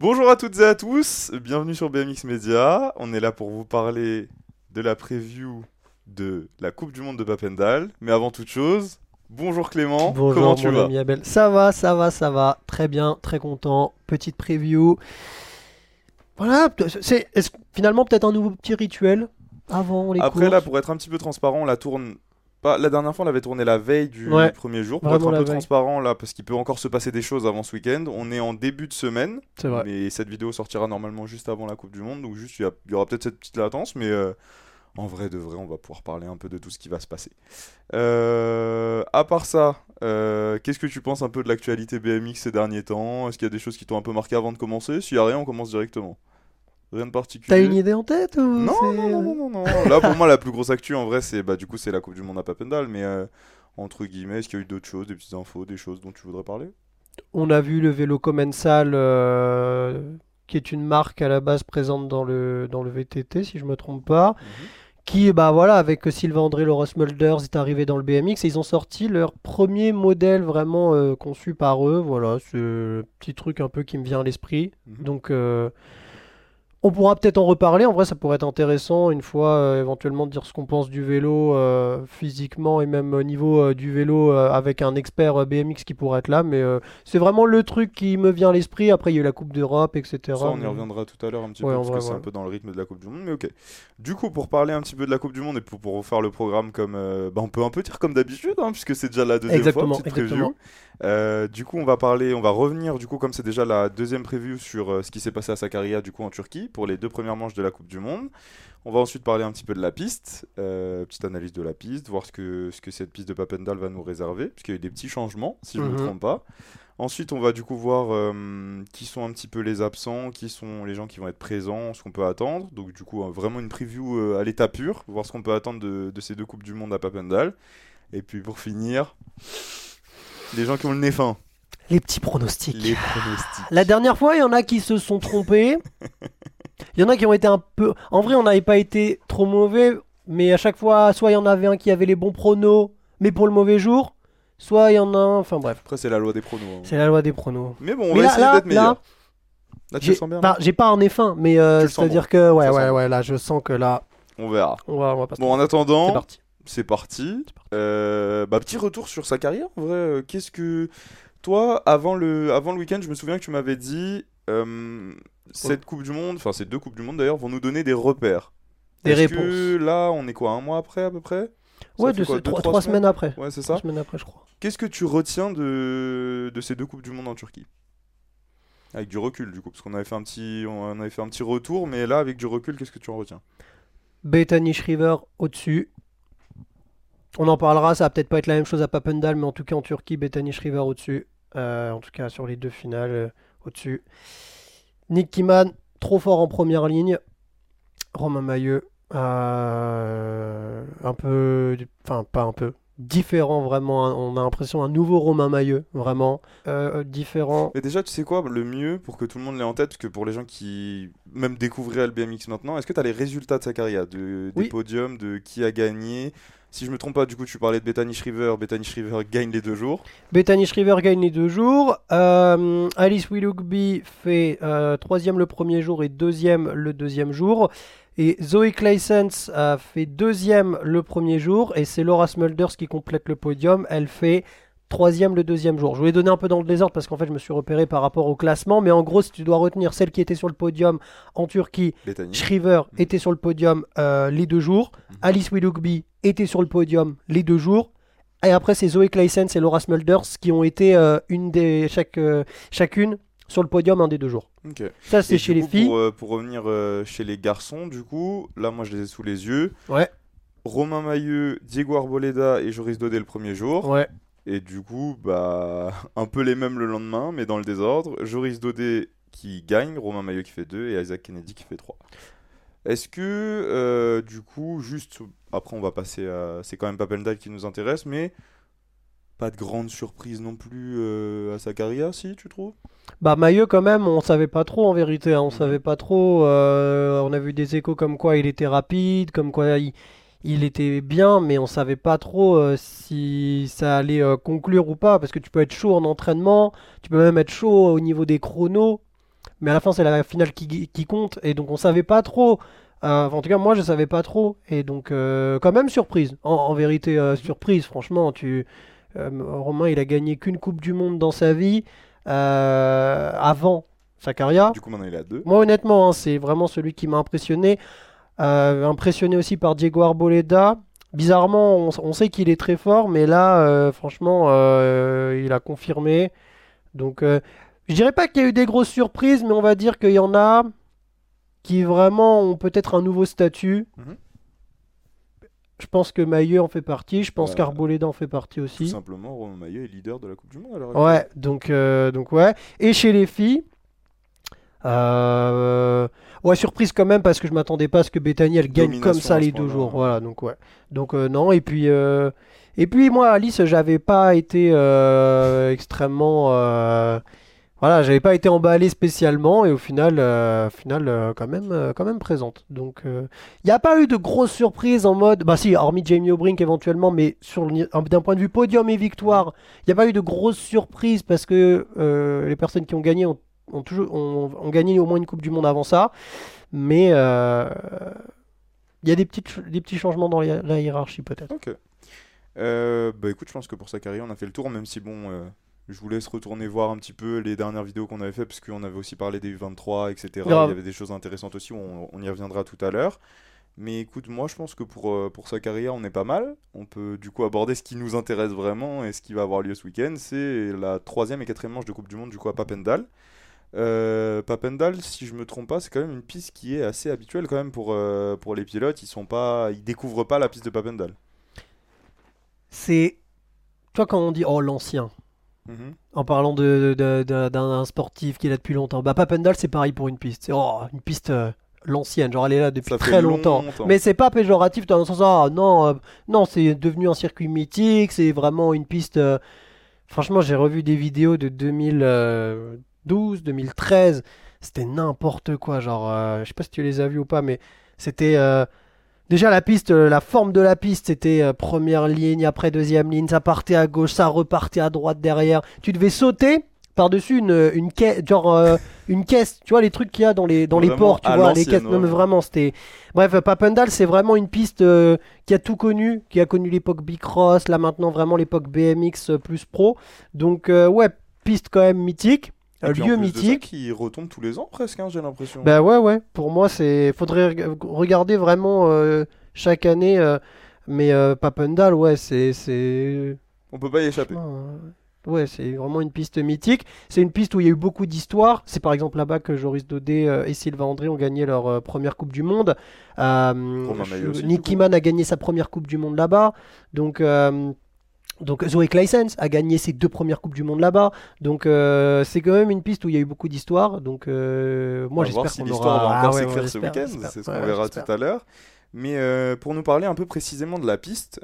Bonjour à toutes et à tous, bienvenue sur BMX Media. On est là pour vous parler de la preview de la Coupe du Monde de Papendal. Mais avant toute chose, bonjour Clément, Bonjour comment tu vas Abel. Ça va, ça va, ça va. Très bien, très content. Petite preview. Voilà, c'est finalement peut-être un nouveau petit rituel avant les Après là, pour être un petit peu transparent, on la tourne... Pas, la dernière fois, on l'avait tourné la veille du Ouais, premier jour. Pour être un peu veille. transparent là, parce qu'il peut encore se passer des choses avant ce week-end. On est en début de semaine, vrai. mais cette vidéo sortira normalement juste avant la Coupe du Monde. Donc juste, il y, aura peut-être cette petite latence, mais euh, en vrai de vrai, on va pouvoir parler un peu de tout ce qui va se passer. Euh, à part ça, euh, qu'est-ce que tu penses un peu de l'actualité BMX ces derniers temps? Est-ce qu'il y a des choses qui t'ont un peu marqué avant de commencer? S'il y a rien, on commence directement. Rien de particulier. T'as une idée en tête ou Non, non, non, non, non, non. Là, pour moi, la plus grosse actu, en vrai, c'est bah, du coup, c'est la Coupe du Monde à Papendal. Mais euh, entre guillemets, est-ce qu'il y a eu d'autres choses, des petites infos, des choses dont tu voudrais parler? On a vu le vélo Commensal, euh, qui est une marque à la base présente dans le, dans le VTT, si je me trompe pas. Qui, bah voilà, avec Sylvain André, Laura Smulders, est arrivé dans le BMX et ils ont sorti leur premier modèle vraiment euh, conçu par eux. Voilà, c'est le petit truc un peu qui me vient à l'esprit. Mhm. Donc, euh, on pourra peut-être en reparler. En vrai, ça pourrait être intéressant une fois euh, éventuellement de dire ce qu'on pense du vélo euh, physiquement et même au niveau euh, du vélo avec un expert BMX qui pourrait être là. Mais c'est vraiment le truc qui me vient à l'esprit. Après, il y a eu la Coupe d'Europe, etc. Ça, on y reviendra tout à l'heure un petit Ouais, peu, parce vrai, que c'est un peu dans le rythme de la Coupe du Monde, mais ok. Du coup, pour parler un petit peu de la Coupe du Monde et pour, pour refaire le programme comme. bah, on peut un peu dire comme d'habitude, hein, puisque c'est déjà la deuxième Exactement, fois, petite preview. exactement. Du coup, on va parler, on va revenir, du coup, comme c'est déjà la deuxième preview sur ce qui s'est passé à Sakarya, du coup, en Turquie, pour les deux premières manches de la Coupe du Monde. On va ensuite parler un petit peu de la piste, euh, petite analyse de la piste, voir ce que, ce que cette piste de Papendal va nous réserver, puisqu'il y a eu des petits changements, si je ne me Mhm. trompe pas. Ensuite, on va du coup voir euh, qui sont un petit peu les absents, qui sont les gens qui vont être présents, ce qu'on peut attendre. Donc, du coup, vraiment une preview euh, à l'état pur, voir ce qu'on peut attendre de, de ces deux Coupes du Monde à Papendal. Et puis, pour finir, les gens qui ont le nez fin, Les petits pronostics. les pronostics. La dernière fois, il y en a qui se sont trompés. Il y en a qui ont été un peu. En vrai, on n'avait pas été trop mauvais, mais à chaque fois, soit il y en avait un qui avait les bons pronos, mais pour le mauvais jour, soit il y en a un. Enfin bref, Après, c'est la loi des pronos. hein. c'est la loi des pronos. Mais bon, on mais va là, essayer là, d'être meilleur. là, Là, tu j'ai le sens bien bah, j'ai pas un fin, mais euh, Tu le sens c'est-à-dire que ouais, ouais, ouais, là, je sens que là, On verra. on va, on va pas se Bon, en. C'est attendant, parti. c'est parti. Euh, bah, petit retour sur sa carrière. En vrai, euh, qu'est-ce que. Toi, avant le, avant le week-end, je me souviens que tu m'avais dit. euh, cette Coupe du Monde, enfin ces deux Coupes du Monde d'ailleurs, vont nous donner des repères. Des réponses. que là, on est quoi, un mois après à peu près? Ouais, de quoi, deux, trois, trois trois semaines après. Ouais, c'est Trois ça. semaines après, je crois. Qu'est-ce que tu retiens de, de ces deux Coupes du Monde en Turquie? Avec du recul, du coup, parce qu'on avait fait un petit, on avait fait un petit retour, mais là, avec du recul, qu'est-ce que tu en retiens? Bethany Shriver au-dessus. On en parlera, ça va peut-être pas être la même chose à Papendal, mais en tout cas en Turquie, Bethany Shriver au-dessus. Euh, en tout cas sur les deux finales, euh, au-dessus. Nick Kiman, trop fort en première ligne. Romain Mailleux, euh, un peu, enfin pas un peu, différent vraiment. On a l'impression un nouveau Romain Mailleux, vraiment. Euh, différent. Mais déjà, tu sais quoi, le mieux pour que tout le monde l'ait en tête, parce que pour les gens qui même découvriraient le BMX maintenant, est-ce que tu as les résultats de sa carrière, de, des Oui. podiums, de qui a gagné Si je me trompe pas, du coup, tu parlais de Bethany Shriver. Bethany Shriver gagne les deux jours. Bethany Shriver gagne les deux jours. Euh, Alice Willoughby fait euh, troisième le premier jour et deuxième le deuxième jour. Et Zoe Claessens a fait deuxième le premier jour. Et c'est Laura Smulders qui complète le podium. Elle fait troisième le deuxième jour. Je voulais donner un peu dans le désordre parce qu'en fait je me suis repéré par rapport au classement. Mais en gros, si tu dois retenir celle qui était sur le podium en Turquie, Bethany. Shriver Mhm. était sur le podium euh, les deux jours. Mhm. Alice Willoughby était sur le podium les deux jours. Et après, c'est Zoe Claessens et Laura Smulders qui ont été euh, une des, chaque, euh, chacune sur le podium un des deux jours. Ok. Ça, c'est chez les coup, filles. Pour, euh, pour revenir chez les garçons, du coup, là, moi, je les ai sous les yeux. Ouais, Romain Mailleux, Diego Arboleda et Joris Daudet le premier jour. ouais. Et du coup, bah, un peu les mêmes le lendemain, mais dans le désordre. Joris Daudet qui gagne, Romain Maillot qui fait 2 et Isaac Kennedy qui fait 3. Est-ce que, euh, du coup, juste, après on va passer à... C'est quand même Papendal qui nous intéresse, mais pas de grande surprise non plus euh, à sa carrière, si, tu trouves? Bah Maillot quand même, on savait pas trop en vérité, hein, on savait pas trop. euh, on a vu des échos comme quoi il était rapide, comme quoi il, il était bien, mais on savait pas trop euh, si ça allait euh, conclure ou pas, parce que tu peux être chaud en entraînement, tu peux même être chaud au niveau des chronos, mais à la fin c'est la finale qui, qui compte, et donc on savait pas trop. Euh, en tout cas, moi je savais pas trop, et donc euh, quand même surprise. En, en vérité, euh, surprise. Franchement, tu euh, Romain, il a gagné qu'une Coupe du Monde dans sa vie avant sa carrière. Du coup, maintenant il est à deux. Moi, honnêtement, hein, c'est vraiment celui qui m'a impressionné. Impressionné aussi par Diego Arboleda. Bizarrement, on, on sait qu'il est très fort, mais là, franchement, il a confirmé. Donc, je dirais pas qu'il y a eu des grosses surprises, mais on va dire qu'il y en a qui vraiment ont peut-être un nouveau statut. Mhm. Je pense que Maillot en fait partie. Je pense Ouais. qu'Arboleda en fait partie Tout aussi. simplement, Romain Maillot est leader de la Coupe du Monde. Ouais, donc, euh, donc ouais. Et chez les filles, euh, ouais, surprise quand même parce que je m'attendais pas à ce que Bethany elle gagne Domination comme ça les deux jours. Voilà, donc ouais. Donc euh, non, et puis euh, et puis moi Alice, j'avais pas été extrêmement voilà, j'avais pas été emballé spécialement et au final, euh, final euh, quand même, euh, quand même présente. Donc il n'y a pas eu de grosses surprises en mode, bah si, hormis Jamie O'Brink éventuellement, mais d'un point de vue podium et victoire, il n'y a pas eu de grosses surprises parce que euh, les personnes qui ont gagné ont, toujours ont, gagné au moins une Coupe du Monde avant ça. Mais euh, il y a des, petites, des petits changements dans la, hiérarchie peut-être. Ok. Euh, bah écoute, je pense que pour sa carrière, on a fait le tour, même si bon, euh, je vous laisse retourner voir un petit peu les dernières vidéos qu'on avait fait, parce qu'on avait aussi parlé des U23, etc. Il y avait des choses intéressantes aussi, on, on y reviendra tout à l'heure. Mais écoute, moi je pense que pour, euh, pour sa carrière, on est pas mal. On peut du coup aborder ce qui nous intéresse vraiment et ce qui va avoir lieu ce week-end. C'est la troisième et quatrième manche de Coupe du Monde du coup à Papendal. Euh, Papendal, si je me trompe pas, c'est quand même une piste qui est assez habituelle quand même pour, euh, pour les pilotes. Ils sont pas, ils découvrent pas la piste de Papendal. C'est. Tu vois, quand on dit oh l'ancien, Mhm. en parlant d'un sportif qui est là depuis longtemps, bah Papendal c'est pareil pour une piste. C'est oh, une piste euh, l'ancienne, genre elle est là depuis très longtemps. longtemps. Mais c'est pas péjoratif dans le sens ah non euh, non c'est devenu un circuit mythique, c'est vraiment une piste. euh, Franchement j'ai revu des vidéos de 2012, 2013, c'était n'importe quoi genre je sais pas si tu les as vues ou pas mais c'était déjà la piste, euh, la forme de la piste c'était euh, première ligne après deuxième ligne, ça partait à gauche, ça repartait à droite derrière. Tu devais sauter par-dessus une, une caisse, genre euh, une caisse, tu vois les trucs qu'il y a dans les dans les ports, tu vois les caisses. Non mais vraiment c'était Bref, Papendal, c'est vraiment une piste euh, qui a tout connu, qui a connu l'époque Bicross, là maintenant vraiment l'époque BMX euh, plus pro. Donc euh, ouais, piste quand même mythique, En lieu mythique. qui retombe tous les ans presque, hein, j'ai l'impression. Bah ouais ouais, pour moi c'est faudrait reg- regarder vraiment euh, chaque année euh, mais euh, Papendal ouais, c'est On peut pas y échapper. Ouais, c'est vraiment une piste mythique. C'est une piste où il y a eu beaucoup d'histoires. C'est par exemple là-bas que Joris Daudet et Sylvain André ont gagné leur première Coupe du Monde. Euh, Nicky. Mann a gagné sa première Coupe du Monde là-bas. Donc, donc Zoé Claessens a gagné ses deux premières Coupes du Monde là-bas. Donc euh, c'est quand même une piste où il y a eu beaucoup d'histoires. Donc euh, moi On va voir j'espère si qu'on aura... va encore Ah s'écrire ouais, ce week-end, c'est ce qu'on ouais, verra tout à l'heure. Mais euh, pour nous parler un peu précisément de la piste,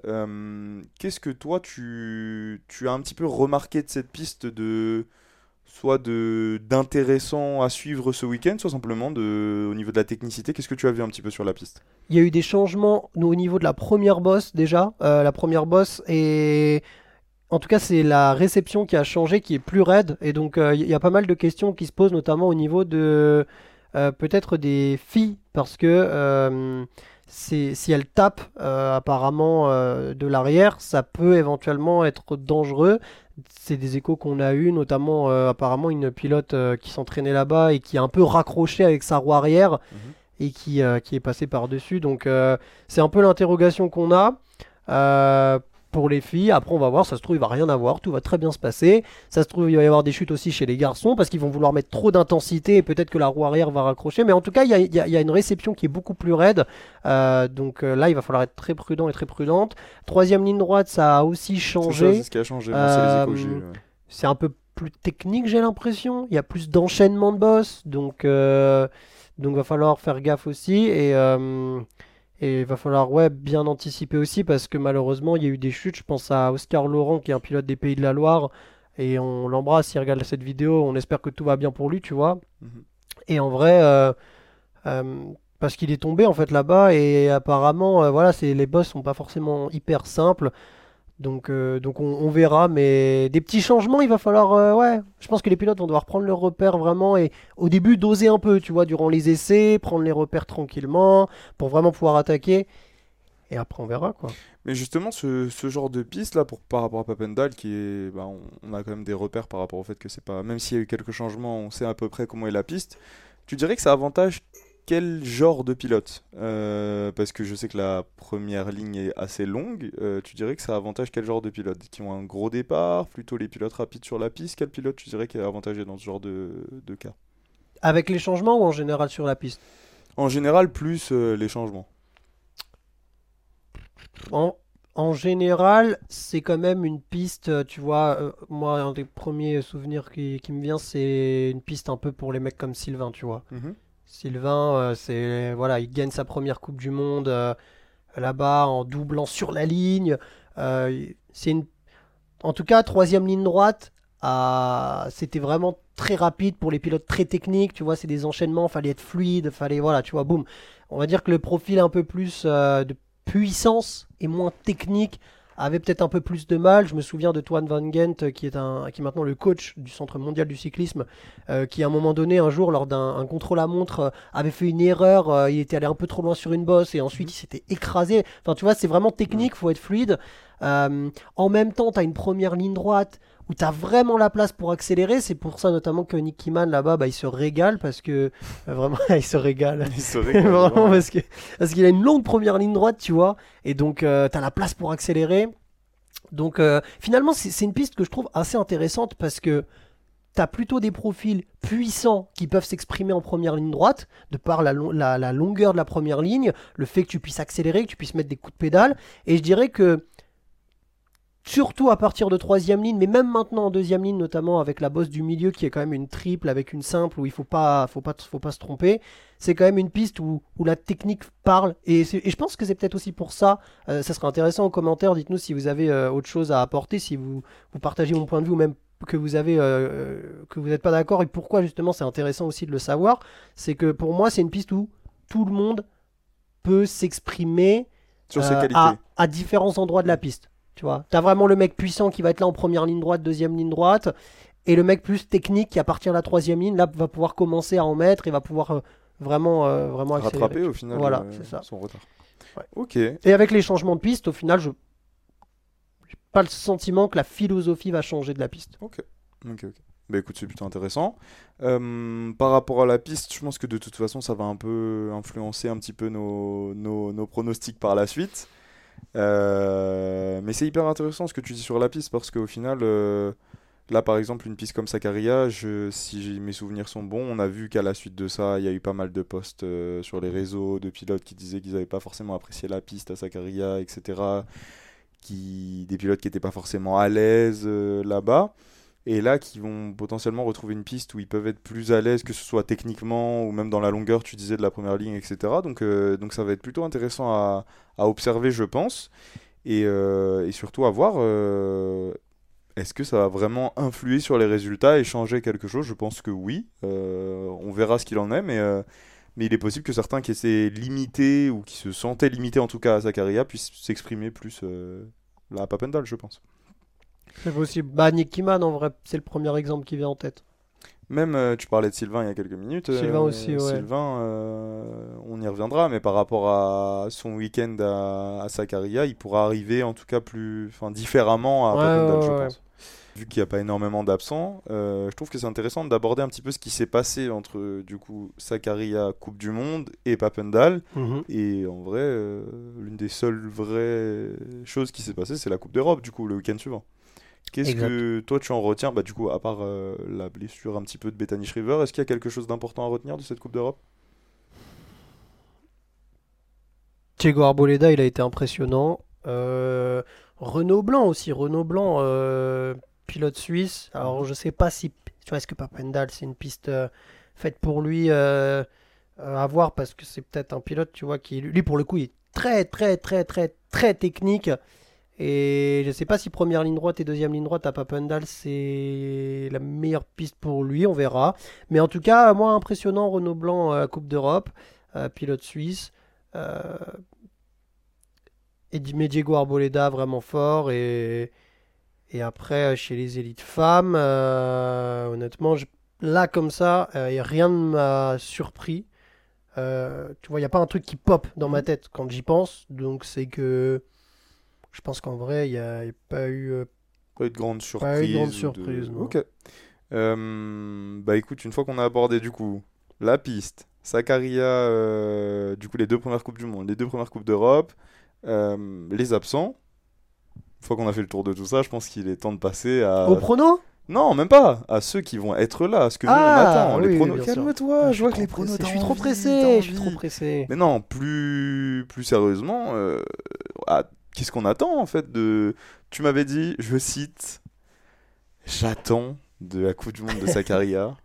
qu'est-ce que toi tu, tu as un petit peu remarqué de cette piste de soit de d'intéressant à suivre ce week-end, soit simplement de au niveau de la technicité, qu'est-ce que tu as vu un petit peu sur la piste? Il y a eu des changements au niveau de la première bosse déjà. Euh, la première bosse et en tout cas c'est la réception qui a changé, qui est plus raide. Et donc euh, il y a pas mal de questions qui se posent notamment au niveau de euh, peut-être des filles parce que si elles tapent euh, apparemment euh, de l'arrière, ça peut éventuellement être dangereux. C'est des échos qu'on a eu, notamment euh, apparemment une pilote euh, qui s'entraînait là-bas et qui a un peu raccroché avec sa roue arrière Mhm. et qui, euh, qui est passé par-dessus. Donc euh, c'est un peu l'interrogation qu'on a euh, pour les filles. Après on va voir, ça se trouve il va rien avoir, tout va très bien se passer. Ça se trouve il va y avoir des chutes aussi chez les garçons parce qu'ils vont vouloir mettre trop d'intensité et peut-être que la roue arrière va raccrocher. Mais en tout cas il y a, il y a- il y a une réception qui est beaucoup plus raide. Euh, donc euh, là il va falloir être très prudent et très prudente. Troisième ligne droite ça a aussi changé. c'est ce qui a changé, ouais. Un peu plus technique, j'ai l'impression. Il y a plus d'enchaînement de boss, donc euh, donc va falloir faire gaffe aussi et euh, et il va falloir ouais bien anticiper aussi parce que malheureusement il y a eu des chutes. Je pense à Oscar Laurent qui est un pilote des Pays de la Loire et on l'embrasse. S'il regarde cette vidéo, on espère que tout va bien pour lui, tu vois. Mhm. Et en vrai. euh, euh, parce qu'il est tombé en fait là-bas et apparemment euh, voilà c'est les boss sont pas forcément hyper simples Donc, euh, donc on, verra, mais des petits changements, il va falloir. euh, ouais, je pense que les pilotes vont devoir prendre leurs repères vraiment et au début doser un peu, tu vois, durant les essais, prendre les repères tranquillement pour vraiment pouvoir attaquer. Et après, on verra quoi. Mais justement, ce, ce genre de piste là, pour, par rapport à Papendal, qui est, bah, on, on a quand même des repères par rapport au fait que c'est pas, même s'il y a eu quelques changements, on sait à peu près comment est la piste. Tu dirais que ça avantage quel genre de pilote Euh, Parce que je sais que la première ligne est assez longue. euh, tu dirais que ça avantage quel genre de pilote Qui ont un gros départ, plutôt les pilotes rapides sur la piste Quel pilote tu dirais qui est avantagé dans ce genre de, de cas? Avec les changements ou en général sur la piste? En général, plus euh, les changements. En, en général, c'est quand même une piste, tu vois, euh, moi, un des premiers souvenirs qui, qui me vient, c'est une piste un peu pour les mecs comme Sylvain, tu vois. Mhm. Sylvain, euh, il gagne sa première Coupe du Monde euh, là-bas en doublant sur la ligne. Euh, en tout cas, troisième ligne droite, c'était vraiment très rapide pour les pilotes très techniques, tu vois, c'est des enchaînements, fallait être fluide, fallait, voilà, tu vois, boum. On va dire que le profil un peu plus de puissance et moins technique avait peut-être un peu plus de mal. Je me souviens de Toine Van Gent, euh, qui est, un, qui est maintenant le coach du Centre mondial du cyclisme, euh, qui à un moment donné, un jour, lors d'un un contrôle à montre, euh, avait fait une erreur, euh, il était allé un peu trop loin sur une bosse et ensuite il s'était écrasé. Enfin, tu vois, c'est vraiment technique, faut être fluide. Euh, en même temps, tu as une première ligne droite où tu as vraiment la place pour accélérer. C'est pour ça notamment que Nick Kiman là-bas, bah, il se régale parce que euh, vraiment, il se régale. Il se régale, Vraiment, parce que parce qu'il a une longue première ligne droite, tu vois, et donc tu as la place pour accélérer. Donc euh, finalement, c'est une piste que je trouve assez intéressante parce que tu as plutôt des profils puissants qui peuvent s'exprimer en première ligne droite, de par la, lo- la- la longueur de la première ligne, le fait que tu puisses accélérer, que tu puisses mettre des coups de pédale. Et je dirais que surtout à partir de troisième ligne, mais même maintenant en deuxième ligne, notamment avec la bosse du milieu qui est quand même une triple avec une simple où il faut pas, faut pas, faut pas se tromper. C'est quand même une piste où, où la technique parle et, et je pense que c'est peut-être aussi pour ça. euh, ça serait intéressant en commentaire. Dites-nous si vous avez euh, autre chose à apporter, si vous, vous partagez mon point de vue ou même que vous avez euh, que vous n'êtes pas d'accord et pourquoi justement c'est intéressant aussi de le savoir. C'est que pour moi c'est une piste où tout le monde peut s'exprimer Sur ses euh, qualités. à, à différents endroits de la piste. Tu vois, t'as vraiment le mec puissant qui va être là en première ligne droite, deuxième ligne droite, et le mec plus technique qui à la troisième ligne, là va pouvoir commencer à en mettre et va pouvoir euh, vraiment, euh, vraiment accélérer. rattraper au final Voilà, euh, c'est ça. son retard. Ouais. Ok. Et avec les changements de piste, au final, je j'ai pas le sentiment que la philosophie va changer de la piste. Ok, ok. Bah écoute, c'est plutôt intéressant. Euh, par rapport à la piste, je pense que de toute façon, ça va un peu influencer un petit peu nos, nos, nos pronostics par la suite. Euh, mais c'est hyper intéressant ce que tu dis sur la piste parce qu'au final, euh, là par exemple, une piste comme Sakaria, si mes souvenirs sont bons, on a vu qu'à la suite de ça, il y a eu pas mal de posts euh, sur les réseaux de pilotes qui disaient qu'ils n'avaient pas forcément apprécié la piste à Sakaria, etc. Qui, des pilotes qui n'étaient pas forcément à l'aise là-bas et là qui vont potentiellement retrouver une piste où ils peuvent être plus à l'aise, que ce soit techniquement ou même dans la longueur, tu disais, de la première ligne, etc. Donc, euh, donc ça va être plutôt intéressant à, à observer, je pense, et, euh, surtout à voir euh, est-ce que ça va vraiment influer sur les résultats et changer quelque chose? Je pense que oui. On verra ce qu'il en est, mais, mais il est possible que certains qui étaient limités ou qui se sentaient limités en tout cas à Zakaria puissent s'exprimer plus là à Papendal, je pense. C'est possible. Bah, Nick Kiman, en vrai, c'est le premier exemple qui vient en tête. Même, euh, tu parlais de Sylvain il y a quelques minutes. euh, Sylvain aussi, ouais. Sylvain, euh, on y reviendra, mais par rapport à son week-end à, à Sakaria, il pourra arriver en tout cas plus, enfin, différemment à Ouais, Papendal, ouais, je ouais. pense. Vu qu'il n'y a pas énormément d'absents, euh, je trouve que c'est intéressant d'aborder un petit peu ce qui s'est passé entre du coup Sakaria Coupe du Monde et Papendal. Et en vrai, euh, l'une des seules vraies choses qui s'est passée, c'est la Coupe d'Europe, du coup, le week-end suivant. Qu'est-ce que toi tu en retiens Bah, du coup, à part euh, la blessure un petit peu de Bethany Shriver, est-ce qu'il y a quelque chose d'important à retenir de cette Coupe d'Europe? Diego Arboleda, il a été impressionnant. Euh, Renault Blanc aussi, Renault Blanc, euh, pilote suisse. Alors je sais pas si, tu vois, est-ce que Papendal c'est une piste euh, faite pour lui à voir parce que c'est peut-être un pilote, tu vois, qui lui pour le coup il est très très très très très technique. Et je sais pas si première ligne droite et deuxième ligne droite à Papendal c'est la meilleure piste pour lui, on verra. Mais en tout cas, moi impressionnant Renault Blanc euh, Coupe d'Europe, euh, pilote suisse. Euh, et Diego Arboleda vraiment fort. Et, et après, euh, chez les élites femmes, euh, honnêtement, je- là comme ça, rien ne m'a surpris. Tu vois, il n'y a pas un truc qui pop dans ma tête quand j'y pense. Donc c'est que je pense qu'en vrai, il n'y a, y a pas eu... euh, Pas eu de grande surprise. Pas eu de grande surprise. Ok. Euh, bah écoute, une fois qu'on a abordé du coup la piste, Sakaria, euh, du coup les deux premières coupes du monde, les deux premières coupes d'Europe, euh, les absents. Une fois qu'on a fait le tour de tout ça, je pense qu'il est temps de passer à. Au prono? Non, même pas. À ceux qui vont être là, à ce que nous on Ah, attend. oui, les pronos. Calme-toi, Ah, je vois que les pronos. Je suis trop pressé, je suis trop pressé. Mais non, plus, plus sérieusement, euh, ah, qu'est-ce qu'on attend en fait de... Tu m'avais dit, je cite, j'attends de la Coupe du Monde de Sakaria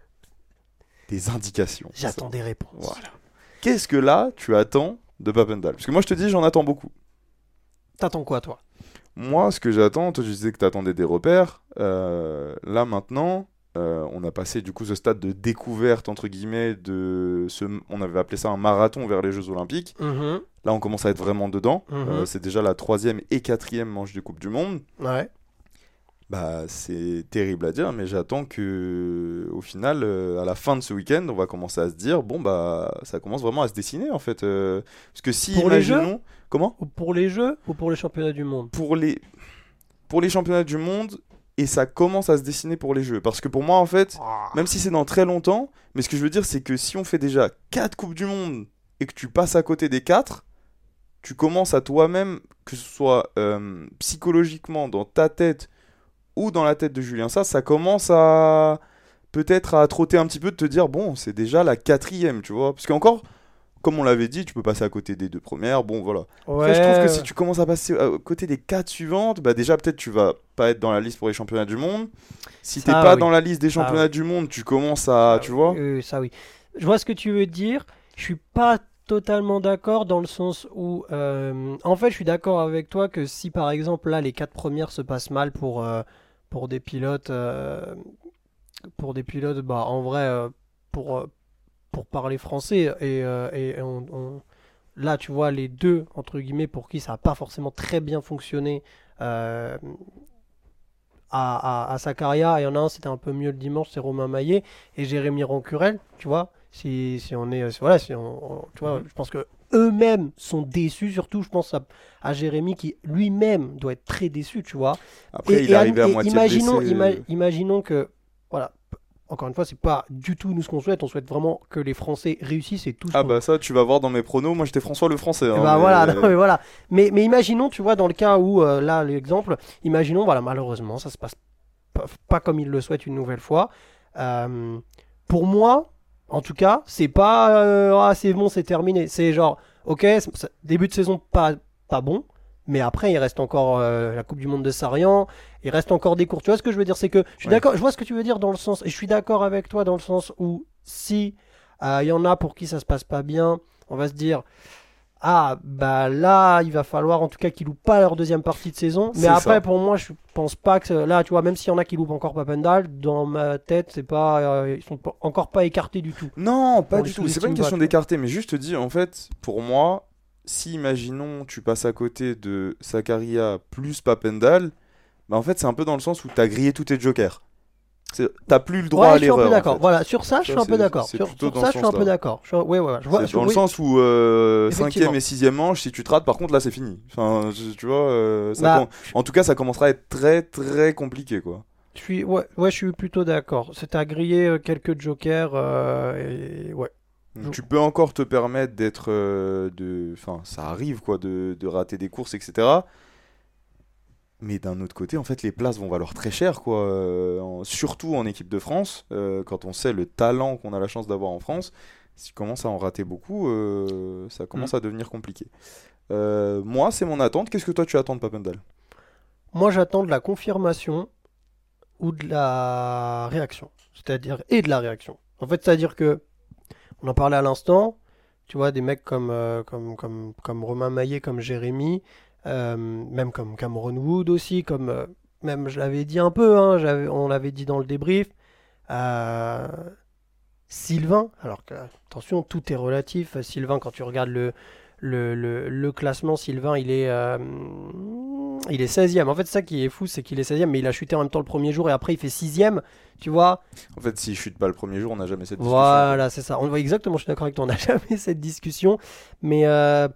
des indications. J'attends des réponses. Voilà. Qu'est-ce que là, tu attends de Papendal? Parce que moi, je te dis, j'en attends beaucoup. T'attends quoi, toi? Moi, ce que j'attends, toi, tu disais que tu attendais des repères. Euh, là, maintenant, euh, on a passé du coup ce stade de découverte, entre guillemets, de ce... on avait appelé ça un marathon vers les Jeux Olympiques. Mhm. Là, on commence à être vraiment dedans. Mhm. Euh, c'est déjà la troisième et quatrième manche de Coupe du Monde. Ouais. Bah, c'est terrible à dire, mais j'attends que, au final, euh, à la fin de ce week-end, on va commencer à se dire, bon bah, ça commence vraiment à se dessiner en fait. parce que si, Pour les Jeux comment? Ou pour les Jeux ou pour les championnats du monde? Pour les, pour les championnats du monde, et ça commence à se dessiner pour les Jeux. Parce que pour moi, en fait, même si c'est dans très longtemps, mais ce que je veux dire, c'est que si on fait déjà 4 Coupes du Monde et que tu passes à côté des 4, tu commences à toi-même, que ce soit euh, psychologiquement dans ta tête ou dans la tête de Julien ça, ça commence à peut-être à trotter un petit peu de te dire, bon, c'est déjà la quatrième, tu vois. Parce qu'encore, comme on l'avait dit, tu peux passer à côté des deux premières, bon, voilà. Après, je trouve que si tu commences à passer à côté des quatre suivantes, bah déjà peut-être tu vas pas être dans la liste pour les championnats du monde. Si t'es pas oui. dans la liste des championnats du monde, tu commences à, tu vois. Euh, ça oui. Je vois ce que tu veux dire. Je suis pas totalement d'accord dans le sens où, euh, en fait, je suis d'accord avec toi que si par exemple là les quatre premières se passent mal pour euh, pour des pilotes, euh, pour des pilotes, bah en vrai pour pour parler français et, euh, et on, on- là tu vois les deux entre guillemets pour qui ça a pas forcément très bien fonctionné. euh, à, à, à Sakaria, il y en a un, c'était un peu mieux le dimanche, c'est Romain Maillet et Jérémy Rancurel, tu vois. Si, si on est, voilà, si on, on- tu vois, Mhm. je pense que eux-mêmes sont déçus, surtout, je pense à, à Jérémy qui lui-même doit être très déçu, tu vois. Après, Et- il est à- arrivé à et moitié imaginons, blessé. ima- imaginons que, encore une fois, c'est pas du tout nous ce qu'on souhaite. On souhaite vraiment que les Français réussissent et tout. Ah bah ça, tu vas voir dans mes pronos. Moi, j'étais François le Français. eh hein, bah mais- voilà, non, mais voilà. Mais, mais imaginons, tu vois, dans le cas où, euh, là, l'exemple, imaginons, voilà, malheureusement, ça se passe pas, pas comme il le souhaite une nouvelle fois. Euh, pour moi, en tout cas, c'est pas, euh, ah, c'est bon, c'est terminé. C'est genre, ok, début de saison pas, pas bon, mais après, il reste encore euh, la Coupe du Monde de Sarian, il reste encore des cours. Tu vois ce que je veux dire? C'est que je suis Ouais. d'accord, je vois ce que tu veux dire dans le sens, et je suis d'accord avec toi dans le sens où si euh, il y en a pour qui ça se passe pas bien, on va se dire. Ah, bah là, il va falloir en tout cas qu'ils loupent pas leur deuxième partie de saison. Mais après, ça. pour moi, je pense pas que là, tu vois, même s'il y en a qui loupent encore Papendal, dans ma tête, c'est pas, euh, ils sont encore pas écartés du tout. Non, pas du tout. C'est pas une question d'écarter, mais juste te dis, en fait, pour moi, si imaginons tu passes à côté de Sakaria plus Papendal, bah en fait, c'est un peu dans le sens où t'as grillé tous tes jokers. T'as plus le droit ouais, à je suis un l'erreur. en fait. Voilà, sur ça, je suis un peu d'accord. Sur, sur ça, je suis un peu d'accord. Je- Ouais, ouais, ouais. Je vois, dans oui. le sens où euh. 5ème et 6ème manche, si tu te rates, par contre là c'est fini. Enfin, je- tu vois, euh, ça Bah, com- en tout cas ça commencera à être très très compliqué quoi. je suis, ouais, ouais, je suis plutôt d'accord. C'est à griller euh, quelques jokers. euh, et ouais. Donc, Je- Tu peux encore te permettre d'être, euh, de, enfin ça arrive quoi, de, de rater des courses etc. Mais d'un autre côté, en fait, les places vont valoir très cher, quoi. euh, en- surtout en équipe de France, euh, quand on sait le talent qu'on a la chance d'avoir en France. Si tu commences à en rater beaucoup, euh, ça commence à devenir compliqué. Euh, moi, c'est mon attente. Qu'est-ce que toi tu attends de Papendal? Moi, j'attends de la confirmation ou de la réaction. C'est-à-dire, et de la réaction. En fait, c'est-à-dire que, on en parlait à l'instant, tu vois, des mecs comme, euh, comme, comme, comme Romain Maillet, comme Jérémy, euh, même comme Cameron Wood aussi, comme, euh, même je l'avais dit un peu, hein, on l'avait dit dans le débrief, Sylvain, alors que, attention, tout est relatif. Sylvain, quand tu regardes le, le, le- le classement, Sylvain, il est, euh, il est 16e. En fait, ça qui est fou, c'est qu'il est 16e, mais il a chuté en même temps le premier jour et après il fait 6e. Tu vois En fait, s'il chute pas le premier jour, on n'a jamais cette discussion. Voilà, c'est ça. On voit exactement, je suis d'accord avec toi, on n'a jamais cette discussion. Mais, euh,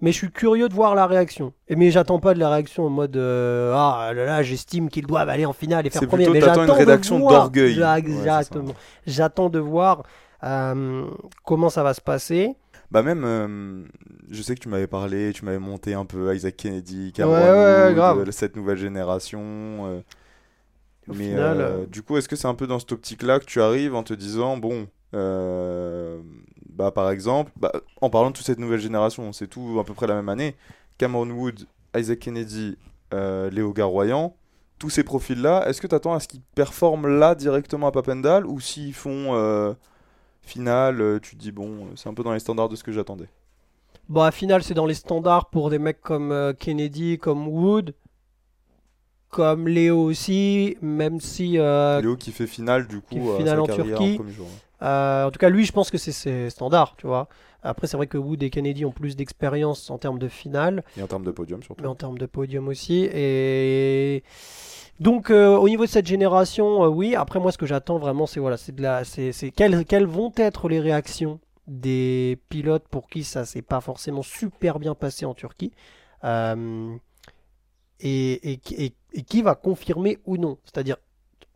mais je suis curieux de voir la réaction. Et, mais j'attends pas de la réaction en mode euh, Ah là là, j'estime qu'ils doivent aller en finale et faire premier. plutôt, Mais une j'attends de rédaction d'orgueil. Ouais. Exactement. J'attends de voir euh, comment ça va se passer. Bah même, euh, je sais que tu m'avais parlé, tu m'avais monté un peu Isaac Kennedy, Cameron Ouais, ouais, Wood, grave. euh, cette nouvelle génération. euh, mais final, euh, du coup, est-ce que c'est un peu dans cette optique-là que tu arrives en te disant, bon, bah par exemple, bah, en parlant de toute cette nouvelle génération, c'est tout à peu près la même année, Cameron Wood, Isaac Kennedy, Léo Garoyan, tous ces profils-là, est-ce que tu attends à ce qu'ils performent là directement à Papendal ou s'ils font finale, euh, tu te dis, bon, c'est un peu dans les standards de ce que j'attendais Bon, à final, c'est dans les standards pour des mecs comme euh, Kennedy, comme Wood, comme Léo aussi, même si. euh, Léo qui fait finale du coup fait à finale sa en Turquie. en euh, en tout cas, lui, je pense que c'est ses standards, tu vois. Après, c'est vrai que Wood et Kennedy ont plus d'expérience en termes de finale, Et en termes de podium surtout. mais en termes de podium aussi. Et. Donc, euh, au niveau de cette génération, euh, oui. Après, moi, ce que j'attends vraiment, c'est voilà, c'est de la, c'est, c'est quelles, quelles vont être les réactions des pilotes pour qui ça s'est pas forcément super bien passé en Turquie, Euh, et, et, qui- et- et qui va confirmer ou non. C'est-à-dire,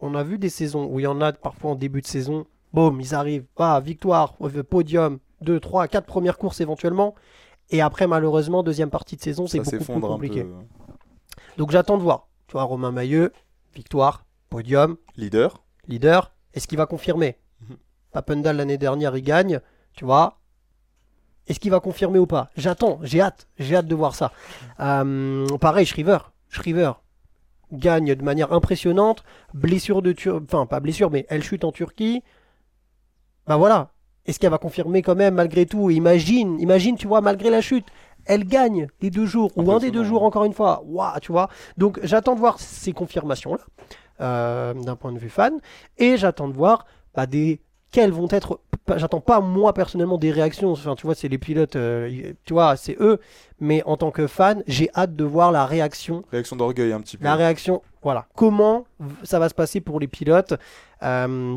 on a vu des saisons où il y en a parfois en début de saison, boum, ils arrivent, ah, victoire, podium, 2, 3, 4 premières courses éventuellement, et après, malheureusement, deuxième partie de saison, c'est beaucoup plus compliqué. peu. Donc j'attends de voir. Tu vois, Romain Mailleux, victoire, podium, Leader. leader. Est-ce qu'il va confirmer Mhm. Papendal l'année dernière, il gagne. Tu vois Est-ce qu'il va confirmer ou pas? J'attends, j'ai hâte, j'ai hâte de voir ça. Euh, pareil, Shriver. Shriver gagne de manière impressionnante. Blessure de Turquie, enfin pas blessure, mais elle chute en Turquie. Bah voilà. Est-ce qu'elle va confirmer quand même malgré tout? Imagine, imagine, tu vois, malgré la chute, elle gagne les deux jours ou un des deux jours encore une fois. Waouh, tu vois. Donc j'attends de voir ces confirmations-là euh, d'un point de vue fan et j'attends de voir bah, des quelles vont être. J'attends pas moi personnellement des réactions. Enfin, tu vois, c'est les pilotes, euh, tu vois, c'est eux. Mais en tant que fan, j'ai hâte de voir la réaction Réaction d'orgueil un petit peu. la réaction, voilà. Comment ça va se passer pour les pilotes Euh,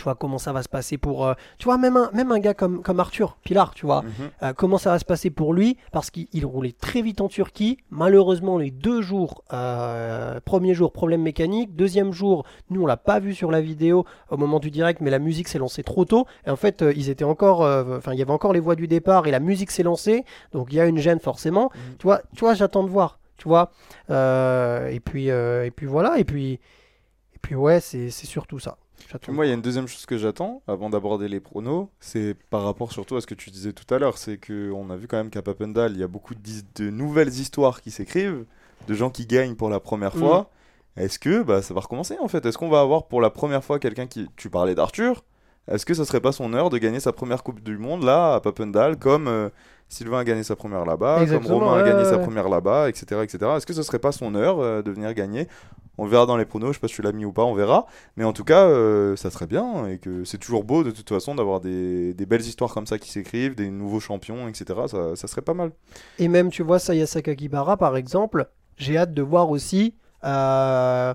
Tu vois, comment ça va se passer pour... euh, tu vois, même un, même un gars comme, comme Arthur Pilar, tu vois. Mhm. euh, comment ça va se passer pour lui? Parce qu'il il roulait très vite en Turquie. Malheureusement, les deux jours, euh, premier jour, problème mécanique. Deuxième jour, nous, on l'a pas vu sur la vidéo au moment du direct, mais la musique s'est lancée trop tôt. Et en fait, ils étaient encore... Enfin, il y avait encore les voix du départ et la musique s'est lancée. Donc, il y a une gêne forcément. Mhm. Tu vois, tu vois j'attends de voir. Tu vois et, puis, et puis voilà. Et puis, et puis ouais, c'est c'est surtout ça. Puis moi, il y a une deuxième chose que j'attends avant d'aborder les pronos, c'est par rapport surtout à ce que tu disais tout à l'heure, c'est que on a vu quand même qu'à Papendal, il y a beaucoup de, de nouvelles histoires qui s'écrivent, de gens qui gagnent pour la première Mm. fois. Est-ce que bah, ça va recommencer en fait? Est-ce qu'on va avoir pour la première fois quelqu'un qui... Tu parlais d'Arthur? Est-ce que ça serait pas son heure de gagner sa première Coupe du Monde là à Papendal comme euh, Sylvain a gagné sa première là-bas, comme Romain a gagné ouais, sa première là-bas, etc. etc. Est-ce que ce serait pas son heure euh, de venir gagner? On le verra dans les pronos, je sais pas si tu l'as mis ou pas, on verra. Mais en tout cas, euh, ça serait bien et que c'est toujours beau de toute façon d'avoir des, des belles histoires comme ça qui s'écrivent, des nouveaux champions, etc. Ça, ça serait pas mal. Et même, tu vois, Sayasaka Kibara, par exemple, j'ai hâte de voir aussi euh,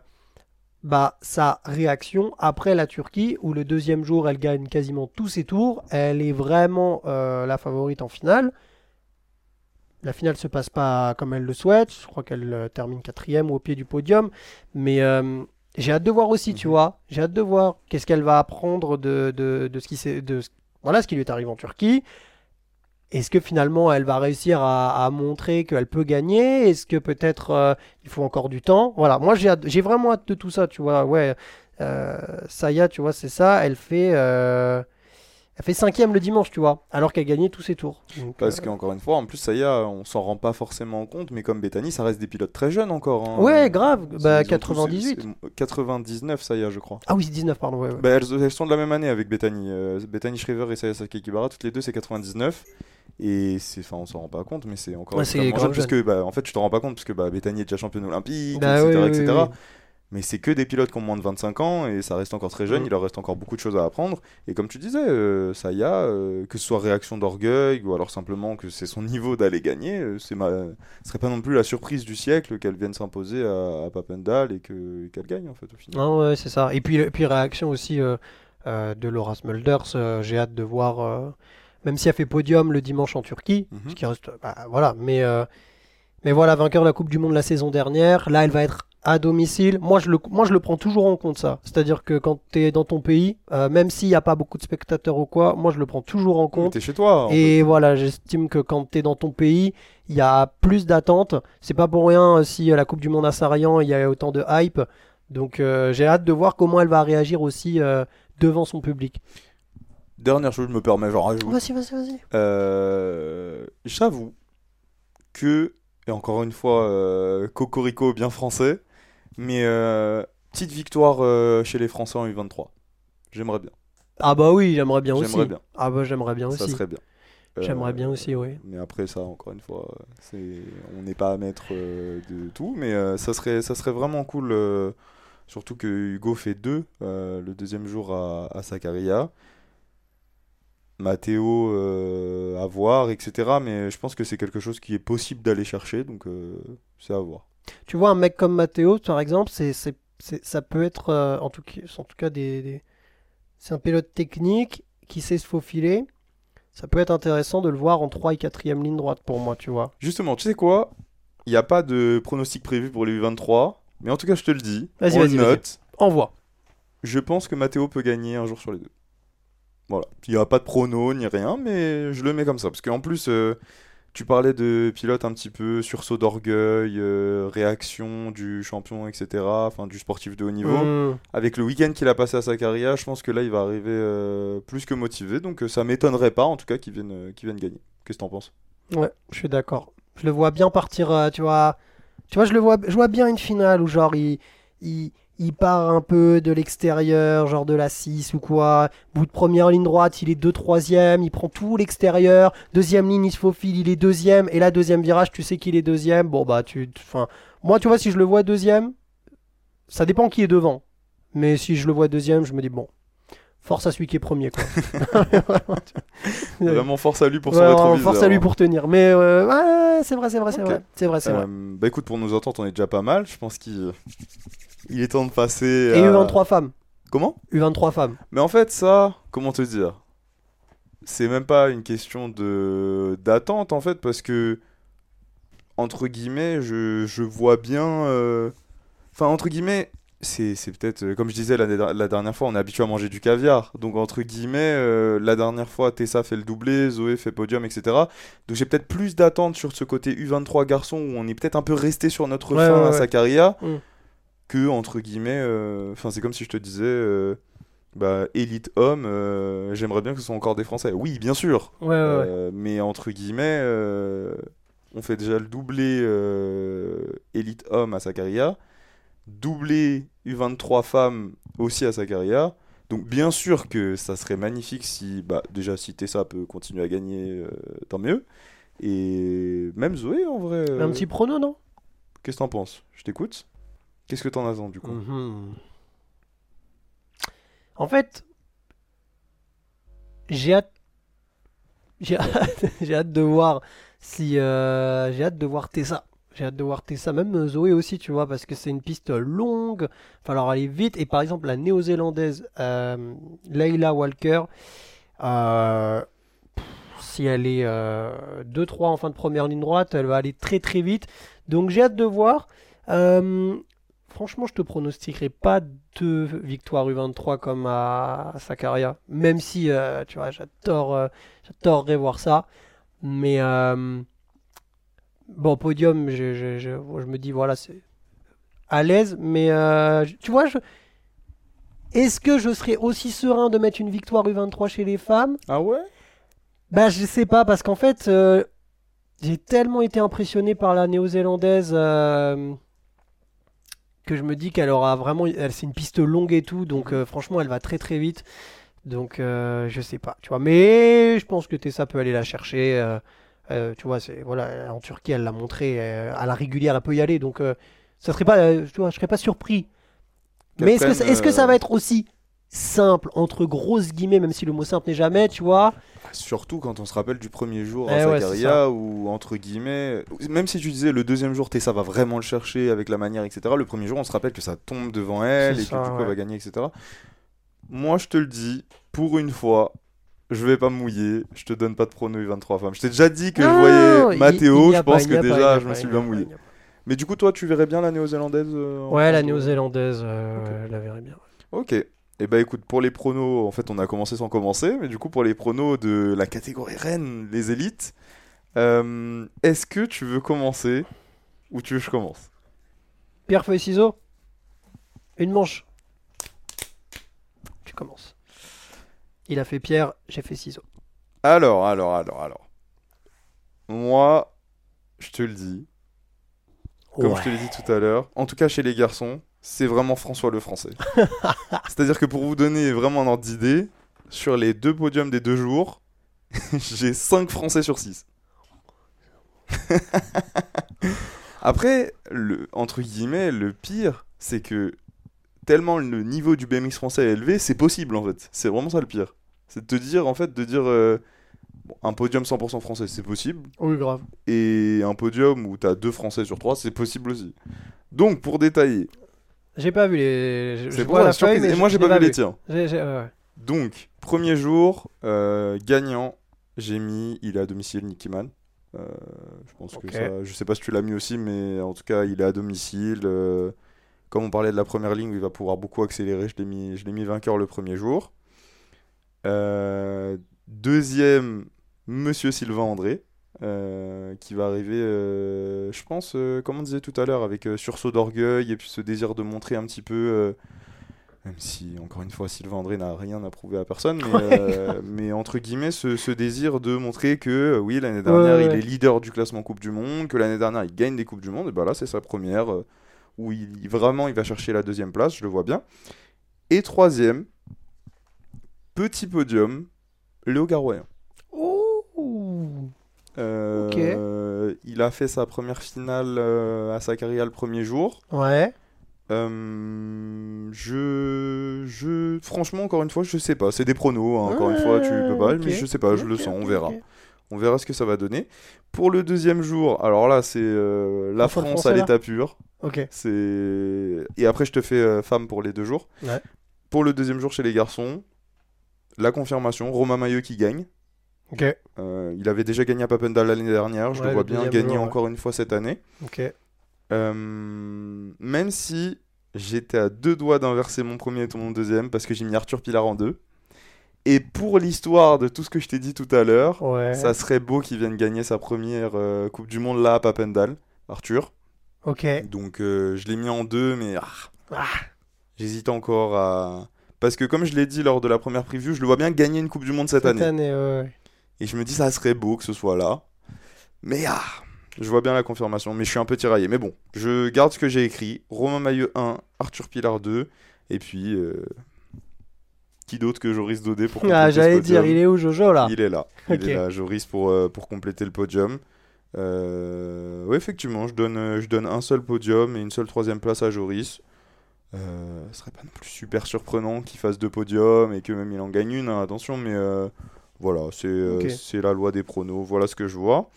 bah, sa réaction après la Turquie, où le deuxième jour, elle gagne quasiment tous ses tours. Elle est vraiment euh, la favorite en finale. La finale se passe pas comme elle le souhaite. Je crois qu'elle euh, termine quatrième ou au pied du podium. Mais euh, j'ai hâte de voir aussi, tu Mhm. vois. J'ai hâte de voir qu'est-ce qu'elle va apprendre de, de, de ce qui s'est- de voilà, ce qui lui est arrivé en Turquie. Est-ce que finalement elle va réussir à, à montrer qu'elle peut gagner? Est-ce que peut-être euh, il faut encore du temps? Voilà, moi j'ai vraiment hâte de tout ça, tu vois. Ouais, euh, Saya, tu vois, c'est ça. Elle fait, elle fait cinquième le dimanche, tu vois, alors qu'elle gagnait tous ses tours. Donc, Parce euh, qu'encore une fois, en plus, ça y est, on s'en rend pas forcément compte, mais comme Bethany, ça reste des pilotes très jeunes encore. hein. Ouais, grave. Bah, ils ont tous- 98. c'est- 99, ça y est, je crois. Ah oui, c'est 19, pardon. Ouais, ouais. Bah, elles, elles sont de la même année avec Bethany. Euh, Bethany Shriver et Sayasaki Kibara, toutes les deux, c'est 99. Et c'est, enfin, on s'en rend pas compte, mais c'est encore Ouais, c'est grave jeune, puisque, bah, en fait, tu t'en rends pas compte, puisque bah, Bethany est déjà championne olympique, Bah etc. oui, etc. oui, oui. Mais c'est que des pilotes qui ont moins de 25 ans et ça reste encore très jeune, Mm. il leur reste encore beaucoup de choses à apprendre. Et comme tu disais, euh, ça y a, euh, que ce soit réaction d'orgueil ou alors simplement que c'est son niveau d'aller gagner, euh, c'est ma... ce serait pas non plus la surprise du siècle qu'elle vienne s'imposer à, à Papendal et que- qu'elle gagne en fait au final. Ah ouais, c'est ça. Et puis, puis réaction aussi euh, euh, de Laura Smulders. euh, J'ai hâte de voir, même si elle fait podium le dimanche en Turquie, Mhm. ce qui reste, bah, voilà. Mais, mais voilà, vainqueur de la Coupe du Monde la saison dernière. Là, elle va être à domicile. Moi, je le, moi, je le prends toujours en compte ça. C'est-à-dire que quand tu es dans ton pays, euh, même s'il n'y a pas beaucoup de spectateurs ou quoi, moi, je le prends toujours en Mais compte. T'es chez toi. Et voilà, j'estime que quand tu es dans ton pays, il y a plus d'attentes. C'est pas pour rien euh, si euh, la Coupe du Monde à Sarayan, il y a autant de hype. Donc euh, j'ai hâte de voir comment elle va réagir aussi euh, devant son public. Dernière chose, je me permets, j'en rajoute. Vas-y, vas-y, vas-y. Euh, J'avoue que, et encore une fois, euh, Cocorico bien français, mais euh, petite victoire euh, chez les Français en U23. J'aimerais bien. Ah bah oui, j'aimerais bien aussi. J'aimerais bien. Ah bah j'aimerais bien Ça aussi. serait bien. J'aimerais Euh, bien aussi, oui. Mais après ça, encore une fois, euh, c'est, on n'est pas à mettre euh, de tout, mais euh, ça serait, ça serait vraiment cool. euh, surtout que Hugo fait deux euh, le deuxième jour à, à Sakarya. Mathéo euh, à voir, etc. Mais je pense que c'est quelque chose qui est possible d'aller chercher, donc euh, c'est à voir. Tu vois, un mec comme Matteo, par exemple, c'est, c'est, ça peut être, euh, en, tout cas, en tout cas, des, des- c'est un pilote technique qui sait se faufiler. Ça peut être intéressant de le voir en 3 et 4ème ligne droite pour moi, tu vois. Justement, tu sais quoi? Il n'y a pas de pronostic prévu pour les U23, mais en tout cas, je te le dis, Vas-y, vas-y, note. Envoie. Je pense que Mathéo peut gagner un jour sur les deux. Voilà. Il n'y a pas de prono ni rien, mais je le mets comme ça. Parce qu'en plus, euh, tu parlais de pilote un petit peu sursaut d'orgueil, euh, réaction du champion, etc. Enfin, du sportif de haut niveau. Mmh. Avec le week-end qu'il a passé à sa carrière, je pense que là, il va arriver euh, plus que motivé. Donc, euh, ça m'étonnerait pas, en tout cas, qu'il vienne, vienne gagner. Qu'est-ce que t'en penses? Ouais, je suis d'accord. Je le vois bien partir, tu vois. Tu vois, je le vois, je vois bien une finale où genre il, il, il part un peu de l'extérieur, genre de la 6 ou quoi. Bout de première ligne droite, il est 2 troisième, il prend tout l'extérieur. Deuxième ligne, il se faufile, il est deuxième. Et là, deuxième virage, tu sais qu'il est deuxième. Bon, bah, tu. Enfin, moi, tu vois, si je le vois deuxième, ça dépend qui est devant. Mais si je le vois deuxième, je me dis, bon, force à celui qui est premier, quoi. Vraiment, force à lui pour son Ouais, rétroviseur. force à lui pour tenir. Mais euh, ouais, c'est vrai, c'est vrai, c'est vrai. C'est vrai, c'est vrai. Euh, bah écoute, pour nous entendre, on est déjà pas mal. Je pense qu'il il est temps de passer. Et à- U23 femmes. Comment? U23 femmes. Mais en fait, ça, comment te dire? C'est même pas une question de d'attente en fait, parce que entre guillemets, je, je vois bien. euh, Enfin, entre guillemets, c'est peut-être euh, comme je disais la, la dernière fois, on est habitué à manger du caviar. Donc entre guillemets, euh, la dernière fois, Tessa fait le doublé, Zoé fait podium, etc. Donc j'ai peut-être plus d'attente sur ce côté U23 garçon où on est peut-être un peu resté sur notre Ouais, fin ouais, à. Sakaria Mm. que entre guillemets euh, enfin c'est comme si je te disais bah élite homme j'aimerais bien que ce soit encore des français oui bien sûr mais entre guillemets on fait déjà le doublé élite homme à Sakaria doublé U23 femmes aussi à Sakaria donc bien sûr que ça serait magnifique si bah déjà si Tessa peut continuer à gagner euh, tant mieux et même Zoé en vrai Un euh, petit prono, non? qu'est-ce que t'en penses? Je t'écoute qu'est-ce que t'en attends du coup? Mhm. En fait, j'ai hâte. J'ai hâte, j'ai hâte de voir si. euh, j'ai hâte de voir Tessa. J'ai hâte de voir Tessa, même euh, Zoé aussi, tu vois, parce que c'est une piste longue. Il va falloir aller vite. Et par exemple, la néo-zélandaise euh, Leila Walker, euh, si elle est euh, 2-3 en fin de première ligne droite, elle va aller très très vite. Donc j'ai hâte de voir. Franchement, je te pronostiquerai pas deux victoires U23 comme à, Sakaria. Même si, tu vois, j'adore, j'adorerais voir ça. Mais bon, podium, je, je- je- je me dis, voilà, c'est à l'aise. Mais euh, tu vois, je... est-ce que je serais aussi serein de mettre une victoire U23 chez les femmes? Ah ouais? Bah, je sais pas, parce qu'en fait, euh, j'ai tellement été impressionné par la néo-zélandaise euh, que je me dis qu'elle aura vraiment. Elle, c'est une piste longue et tout, donc franchement, elle va très très vite. Donc, je sais pas, tu vois. Mais je pense que Tessa peut aller la chercher. Euh, tu vois, c'est, voilà, en Turquie, elle l'a montré. euh, à la régulière, elle peut y aller. Donc, euh, ça serait pas, tu vois, je serais pas surpris. Mais est-ce que, ça- est-ce que ça va être aussi simple, entre grosses guillemets, même si le mot simple n'est jamais, tu vois? Surtout quand on se rappelle du premier jour Eh à ouais, c'est Sagaria, où entre guillemets, même si tu disais le deuxième jour, Tessa va vraiment le chercher avec la manière, etc. Le premier jour, on se rappelle que ça tombe devant elle C'est et ça, que du coup ouais. elle va gagner, etc. Moi, je te le dis, pour une fois, je vais pas me mouiller, je te donne pas de prono et 23 femmes. Je t'ai déjà dit que je voyais Mathéo, je pense que déjà je me suis bien mouillé. Mais du coup, toi, tu verrais bien la néo-zélandaise euh, Ouais, la prono néo-zélandaise, euh, ouais, la verrait bien. Ok. Et bah écoute, pour les pronos, en fait on a commencé sans commencer, mais du coup pour les pronos de la catégorie reine, les élites, euh, est-ce que tu veux commencer ou tu veux que je commence? Pierre, feuille, ciseaux Une manche? Tu commences. Il a fait pierre, j'ai fait ciseaux. Alors, alors, alors, alors. Moi, je te le dis, comme Ouais. je te l'ai dit tout à l'heure, en tout cas chez les garçons, c'est vraiment François le français. C'est-à-dire que pour vous donner vraiment un ordre d'idée, sur les deux podiums des deux jours, j'ai 5 Français sur 6. Après, le, entre guillemets, le pire, c'est que tellement le niveau du BMX français est élevé, c'est possible en fait. C'est vraiment ça le pire. C'est de te dire, en fait, de dire euh, bon, un podium 100% français, c'est possible. Oui, grave. Et un podium où t'as deux Français sur trois, c'est possible aussi. Donc, pour détailler, J'ai pas vu les. je- je c'est pour vois la feuille, mais Et je- moi, je j'ai pas vu les tiens. J'ai- j'ai- ouais, ouais. Donc, premier jour, euh, gagnant, j'ai mis, il est à domicile, Nicky Man. Euh, je pense que ça, je sais pas si tu l'as mis aussi, mais en tout cas, il est à domicile. euh, comme on parlait de la première ligne, il va pouvoir beaucoup accélérer. Je l'ai mis, je l'ai mis vainqueur le premier jour. Euh, deuxième, Monsieur Sylvain André, euh, qui va arriver, euh, je pense, comme on disait tout à l'heure, avec sursaut d'orgueil et puis ce désir de montrer un petit peu. même si, encore une fois, Sylvain André n'a rien à prouver à personne, mais, mais entre guillemets, ce, ce désir de montrer que, oui, l'année dernière, Ouais, il est leader du classement Coupe du Monde, que l'année dernière, il gagne des Coupes du Monde, et bah là, c'est sa première, où il, vraiment, il va chercher la deuxième place, je le vois bien. Et troisième, petit podium, Léo Garoyan. Ouh. Euh, Ok. Il a fait sa première finale euh, à Sakaria le premier jour. Ouais. Euh, je, je, franchement, encore une fois, je sais pas. C'est des pronos, hein, encore une fois, tu peux pas, mais je sais pas, je le sens, on verra. On verra ce que ça va donner. Pour le deuxième jour, alors là, c'est euh, la France à l'état pur. Ok. C'est et après, je te fais euh, femme pour les deux jours. Ouais. Pour le deuxième jour chez les garçons, la confirmation, Romain Maillot qui gagne. Ok. Euh, il avait déjà gagné à Papendal l'année dernière, je Ouais, le vois le bien gagner jour, ouais. encore une fois cette année. Ok. Même si j'étais à deux doigts d'inverser mon premier et mon deuxième parce que j'ai mis Arthur Pilar en deux. Et pour l'histoire de tout ce que je t'ai dit tout à l'heure, Ouais. ça serait beau qu'il vienne gagner sa première euh, Coupe du Monde là à Papendal, Arthur. Ok. Donc euh, je l'ai mis en deux, mais ah, Ah. j'hésite encore à. Parce que comme je l'ai dit lors de la première preview, je le vois bien gagner une Coupe du Monde cette, année. ouais, ouais. Et je me dis, ça serait beau que ce soit là. Mais ah, je vois bien la confirmation. Mais je suis un peu tiraillé. Mais bon, je garde ce que j'ai écrit. Romain Maillot 1, Arthur Pilar 2. Et puis, euh, qui d'autre que Joris Dodé pour compléter Ah, ce j'allais podium dire, il est où Jojo là Il est là. Il est là, Joris, pour, euh, pour compléter le podium. Euh, ouais, effectivement, je donne, euh, je donne un seul podium et une seule troisième place à Joris. Euh, ce serait pas non plus super surprenant qu'il fasse deux podiums et que même il en gagne une, hein, attention, mais euh, voilà, c'est euh, Ok. c'est la loi des pronos, voilà ce que je vois.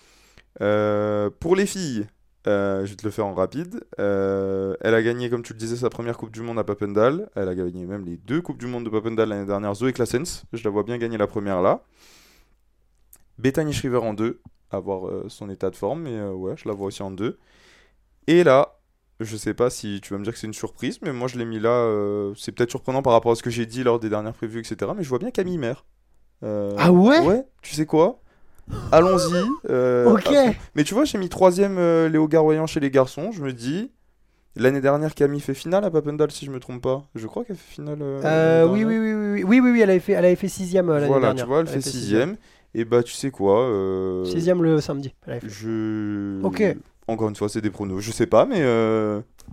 Euh, pour les filles, euh, je vais te le faire en rapide. Euh, elle a gagné, comme tu le disais, sa première Coupe du Monde à Papendal. Elle a gagné même les deux Coupes du Monde de Papendal l'année dernière. Zoé Claessens, je la vois bien gagner la première là. Bethany Shriver en deux, à voir euh, son état de forme, mais euh, ouais, je la vois aussi en deux. Et là, je sais pas si tu vas me dire que c'est une surprise, mais moi je l'ai mis là. c'est peut-être surprenant par rapport à ce que j'ai dit lors des dernières prévues, etc. Mais je vois bien Camille. Euh, Ah ouais? Ouais, tu sais quoi? Allons-y. euh, Ok. Mais tu vois, j'ai mis troisième euh, Léo Garoyan chez les garçons. Je me dis, l'année dernière, Camille fait finale à Papendal, si je me trompe pas. Je crois qu'elle fait finale. euh, Euh, oui, oui, oui, oui, oui, oui, oui, oui, elle avait fait, elle avait fait sixième l'année Voilà, dernière. tu vois, elle, fait sixième. Et bah, tu sais quoi Sixième le samedi. Je. Ok. Encore une fois, c'est des pronos. Je sais pas, mais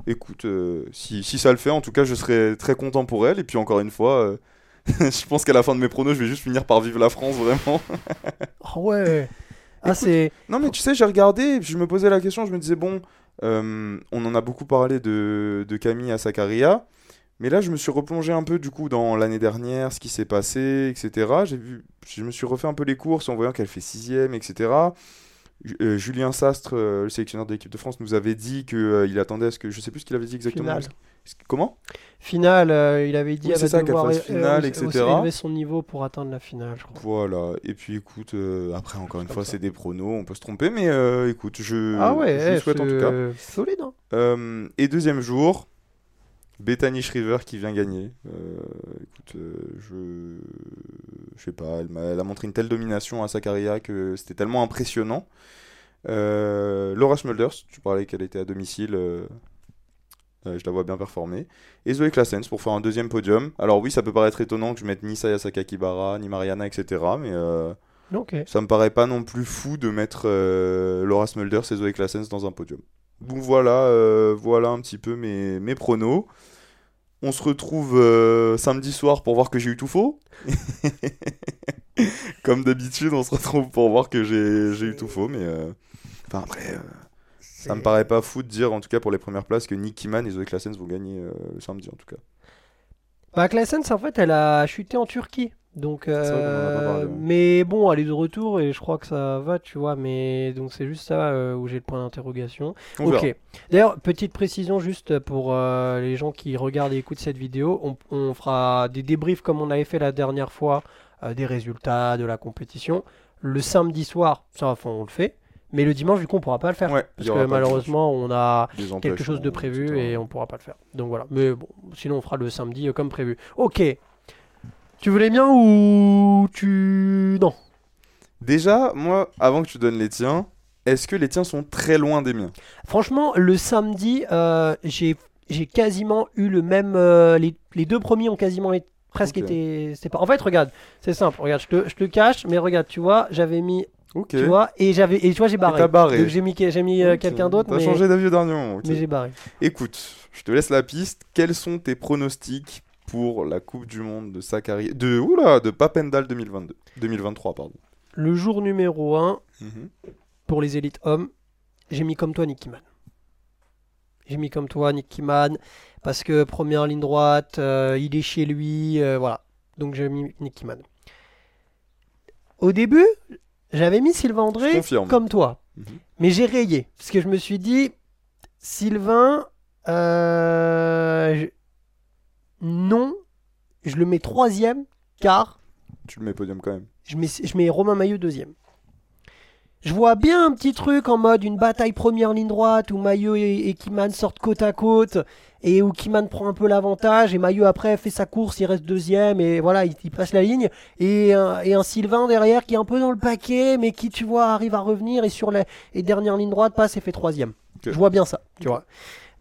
écoute, si, si ça le fait, en tout cas, je serais très content pour elle. Et puis, encore une fois, je pense qu'à la fin de mes pronos, je vais juste finir par vivre la France, vraiment. Oh ouais. Ah c'est. Non, mais tu sais, j'ai regardé, je me posais la question, je me disais, bon, euh, on en a beaucoup parlé de, de Camille à Sakaria, Mais là, je me suis replongé un peu du coup dans l'année dernière, ce qui s'est passé, etc. J'ai vu, je me suis refait un peu les courses en voyant qu'elle fait sixième, etc. Euh, Julien Sastre, euh, le sélectionneur de l'équipe de France, nous avait dit qu'il attendait à ce que. Je sais plus ce qu'il avait dit exactement. Finale. Comment? Finale, euh, il avait dit Oui, c'est ça, devoir é- finale, euh, etc. élever son niveau pour atteindre la finale, je crois. Voilà. Et puis écoute, euh, après, encore une fois, c'est des pronos, on peut se tromper, mais euh, écoute, je, ah ouais, je eh, souhaite en tout cas. solide. Hein. Euh, et deuxième jour, Bethany Shriver qui vient gagner. Euh, écoute, euh, je. Je sais pas, elle, a montré une telle domination à Sakaria que c'était tellement impressionnant. Euh, Laura Smulders, tu parlais qu'elle était à domicile. je la vois bien performer. Et Zoé Claessens pour faire un deuxième podium. Alors oui, ça peut paraître étonnant que je mette ni Saya Sakakibara, ni Mariana, etc. Mais euh, Ok. ça me paraît pas non plus fou de mettre Laura Smulders et Zoé Claessens dans un podium. Donc voilà, euh, voilà un petit peu mes, mes pronos. On se retrouve euh, samedi soir pour voir que j'ai eu tout faux. Comme d'habitude, on se retrouve pour voir que j'ai eu tout faux. Mais euh, enfin après, ça me paraît pas fou de dire, en tout cas pour les premières places, que Nick Kiman et Zoé Claessens vont gagner le samedi en tout cas. Bah, en fait, elle a chuté en Turquie. Donc, euh, mais bon, elle est de retour et je crois que ça va, tu vois. Mais donc, c'est juste ça euh, où j'ai le point d'interrogation. Ok. D'ailleurs, petite précision juste pour euh, les gens qui regardent et écoutent cette vidéo. On, on fera des débriefs comme on avait fait la dernière fois des résultats de la compétition. Le samedi soir, ça, enfin, on le fait. Mais le dimanche, du coup, on pourra pas le faire. Ouais, parce que malheureusement, on a quelque chose de prévu etc. et on pourra pas le faire. Donc voilà. Mais bon, sinon on fera le samedi comme prévu. Ok. Tu veux les miens ou tu non? Déjà, moi, avant que tu donnes les tiens, est-ce que les tiens sont très loin des miens? Franchement, le samedi, euh, j'ai j'ai quasiment eu le même. euh, les, les deux premiers ont quasiment été- presque Ok. été. C'est pas. En fait, regarde, c'est simple. Regarde, je te, je te cache, mais regarde, tu vois, j'avais mis, Ok. tu vois, et j'avais et tu vois, j'ai barré. t'as barré. Donc j'ai mis j'ai mis euh, Ok. quelqu'un d'autre, T'as mais, changé d'avis au dernier moment. ok. mais j'ai barré. Écoute, je te laisse la piste. Quels sont tes pronostics pour la Coupe du Monde de Sakari... de oula, de Papendal 2022, 2023 pardon. Le jour numéro 1, Mhm. pour les élites hommes, j'ai mis comme toi Nick Kiman. J'ai mis comme toi Nick Kiman parce que première ligne droite, euh, il est chez lui, euh, voilà. Donc j'ai mis Nick Kiman. Au début, j'avais mis Sylvain André comme toi, Mhm. mais j'ai rayé parce que je me suis dit Sylvain, euh, je- non, je le mets troisième car Tu le mets podium quand même. je mets, je mets Romain Maillot deuxième. Je vois bien un petit truc en mode une bataille première ligne droite où Maillot et, et Kiman sortent côte à côte et où Kiman prend un peu l'avantage et Maillot après fait sa course, il reste deuxième et voilà, il, il passe la ligne et un, et un Sylvain derrière qui est un peu dans le paquet mais qui tu vois arrive à revenir et sur les, les dernières lignes droites passe et fait troisième. Je vois bien ça, tu vois.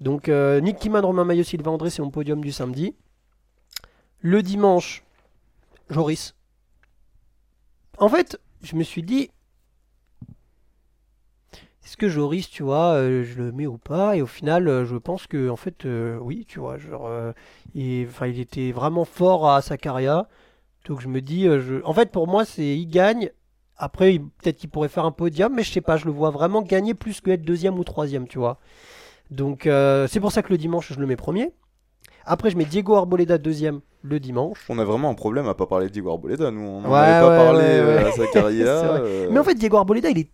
Donc euh, Nick Kiman, Romain Maillot, Sylvain André, c'est mon podium du samedi. Le dimanche, Joris. En fait, je me suis dit, est-ce que Joris, tu vois, euh, je le mets ou pas? Et au final, euh, je pense que, en fait, euh, oui, tu vois, genre, il, il était vraiment fort à Sakaria. Donc je me dis, en fait, pour moi, c'est il gagne. Après, peut-être qu'il pourrait faire un podium, mais je sais pas, je le vois vraiment gagner plus que être deuxième ou troisième, tu vois. Donc c'est pour ça que le dimanche, je le mets premier. Après, je mets Diego Arboleda deuxième le dimanche. On a vraiment un problème à pas parler de Diego Arboleda, nous. On n'en Ouais, avait pas ouais, parlé ouais, euh, ouais. à sa carrière. C'est euh, Mais en fait, Diego Arboleda, il est.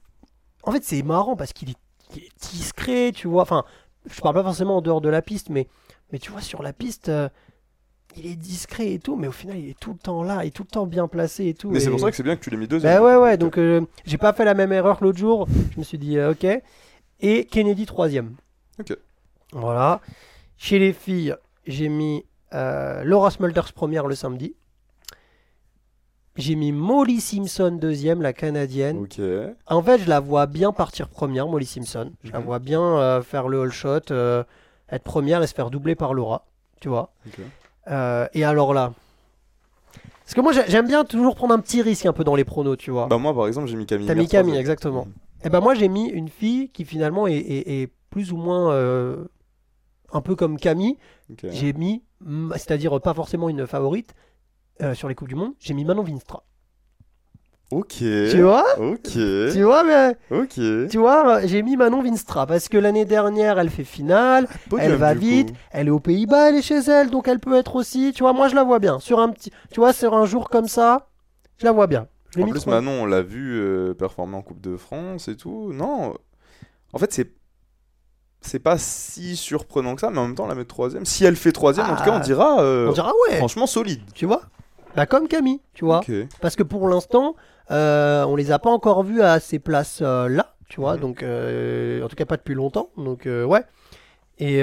En fait, c'est marrant parce qu'il est... discret, tu vois. Enfin, je parle pas forcément en dehors de la piste, mais, mais tu vois, sur la piste, euh, il est discret et tout, mais au final, il est tout le temps là, il est tout le temps bien placé et tout. Mais c'est et- pour ça que c'est bien que tu l'aies mis deuxième. Bah ouais, ouais, donc euh, j'ai pas fait la même erreur que l'autre jour. Je me suis dit, euh, ok. Et Kennedy troisième. Ok. Voilà. Chez les filles, j'ai mis euh, Laura Smulders première le samedi. J'ai mis Molly Simpson deuxième, la canadienne. Ok. En fait, je la vois bien partir première, Molly Simpson. Je la Mhm. vois bien euh, faire le all shot, euh, être première et se faire doubler par Laura. Tu vois. Ok. Euh, et alors là? Parce que moi, j'ai- j'aime bien toujours prendre un petit risque un peu dans les pronos, tu vois. Bah moi par exemple j'ai mis Camille. T'as mis Camille, exactement. Mhm. Et ben moi, j'ai mis une fille qui finalement est, est- est plus ou moins euh, un peu comme Camille. J'ai mis, c'est-à-dire pas forcément une favorite euh, sur les Coupes du Monde, j'ai mis Manon Vinstra. Ok. Tu vois? Ok. Tu vois, mais Ok. tu vois, j'ai mis Manon Vinstra parce que l'année dernière, elle fait finale, Podium, elle va vite, coup. elle est aux Pays-Bas, elle est chez elle, donc elle peut être aussi. Tu vois, moi je la vois bien. Sur un petit, tu vois, sur un jour comme ça, je la vois bien. Je En plus. Manon, on l'a vu euh, performer en Coupe de France et tout. Non. En fait, c'est. C'est pas si surprenant que ça, mais en même temps, la mettre troisième. Si elle fait troisième, en tout cas, on Ah. dira. euh, On dira ouais, Franchement, solide. tu vois? Bah comme Camille, tu vois. Parce que pour l'instant, euh, on les a pas encore vus à ces places-là, tu vois. Donc, euh, en tout cas, pas depuis longtemps. Donc, ouais. Et,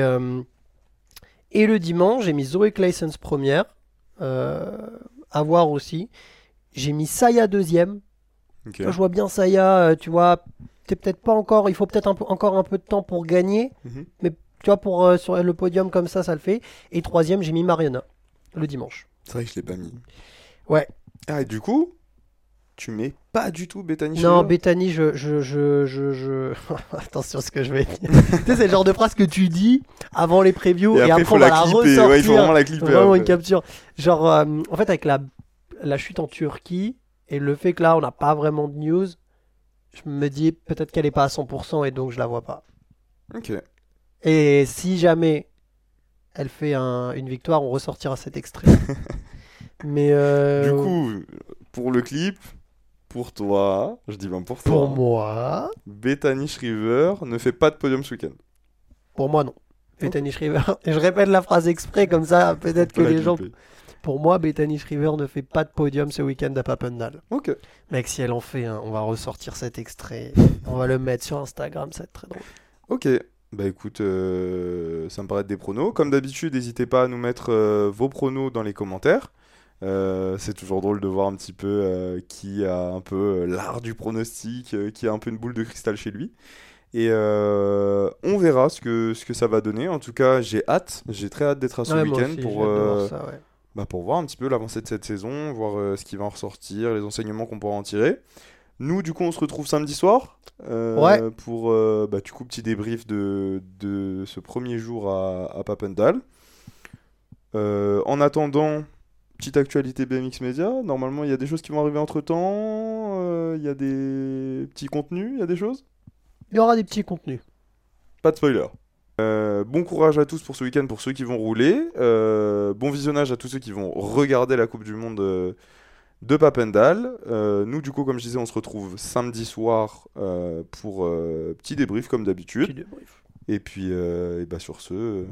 et le dimanche, j'ai mis Zoé Claessens première. À voir aussi. J'ai mis Saya deuxième. Je vois bien Saya, tu vois. T'es peut-être pas encore. Il faut peut-être un peu, encore un peu de temps pour gagner. Mhm. Tu vois, pour, euh, sur le podium comme ça, ça le fait. Et troisième, j'ai mis Mariana le dimanche. C'est vrai que je l'ai pas mis. Ouais. Ah, et du coup, tu mets pas du tout Bethany Non, Bethany, je, je, je, je, je- Attention à ce que je vais dire. tu sais, c'est le genre de phrase que tu dis avant les previews Et et, après, on va la la clipper. ressortir. Ouais, il faut vraiment la clipper. Vraiment après. une capture. Genre, euh, en fait, avec la, la chute en Turquie et le fait que là, on n'a pas vraiment de news, je me dis peut-être qu'elle est pas à 100% et donc je la vois pas. Ok. Et si jamais elle fait un- une victoire, on ressortira cet extrait. Mais euh, Du coup, pour le clip, pour toi, je dis bien pour toi, pour moi, Bethany Shriver ne fait pas de podium ce week-end. pour moi non. Bethany Shriver. Et je répète la phrase exprès comme ça, peut-être que les gens. clipper. Pour moi, Bethany Shriver ne fait pas de podium ce week-end à Papendal. Ok. Mec, si elle en fait un, on va ressortir cet extrait. on va le mettre sur Instagram, ça va être très drôle. Ok. Bah écoute, euh, ça me paraît être des pronos. Comme d'habitude, n'hésitez pas à nous mettre euh, vos pronos dans les commentaires. Euh, c'est toujours drôle de voir un petit peu euh, qui a un peu euh, l'art du pronostic, qui a un peu une boule de cristal chez lui. Et on verra ce que, ce que ça va donner. En tout cas, j'ai hâte, j'ai très hâte d'être à ce Ouais, week-end pour, ça, ouais. Bah, pour voir un petit peu l'avancée de cette saison, voir euh, ce qui va en ressortir, les enseignements qu'on pourra en tirer. Nous, du coup, on se retrouve samedi soir euh, Ouais. pour euh, bah, du coup, petit débrief de, de ce premier jour à, à Papendal. En attendant, petite actualité BMX Media. Normalement, il y a des choses qui vont arriver entre temps. Il y a des petits contenus, il y a des choses? Il y aura des petits contenus. Pas de spoiler. Euh, bon courage à tous pour ce week-end, pour ceux qui vont rouler. Euh, bon visionnage à tous ceux qui vont regarder la Coupe du Monde euh, de Papendal. Euh, nous, du coup, comme je disais, on se retrouve samedi soir euh, pour euh, petit débrief comme d'habitude. Et puis, euh, et bah, sur ce, euh,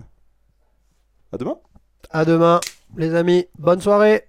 à demain. À demain, les amis. Bonne soirée.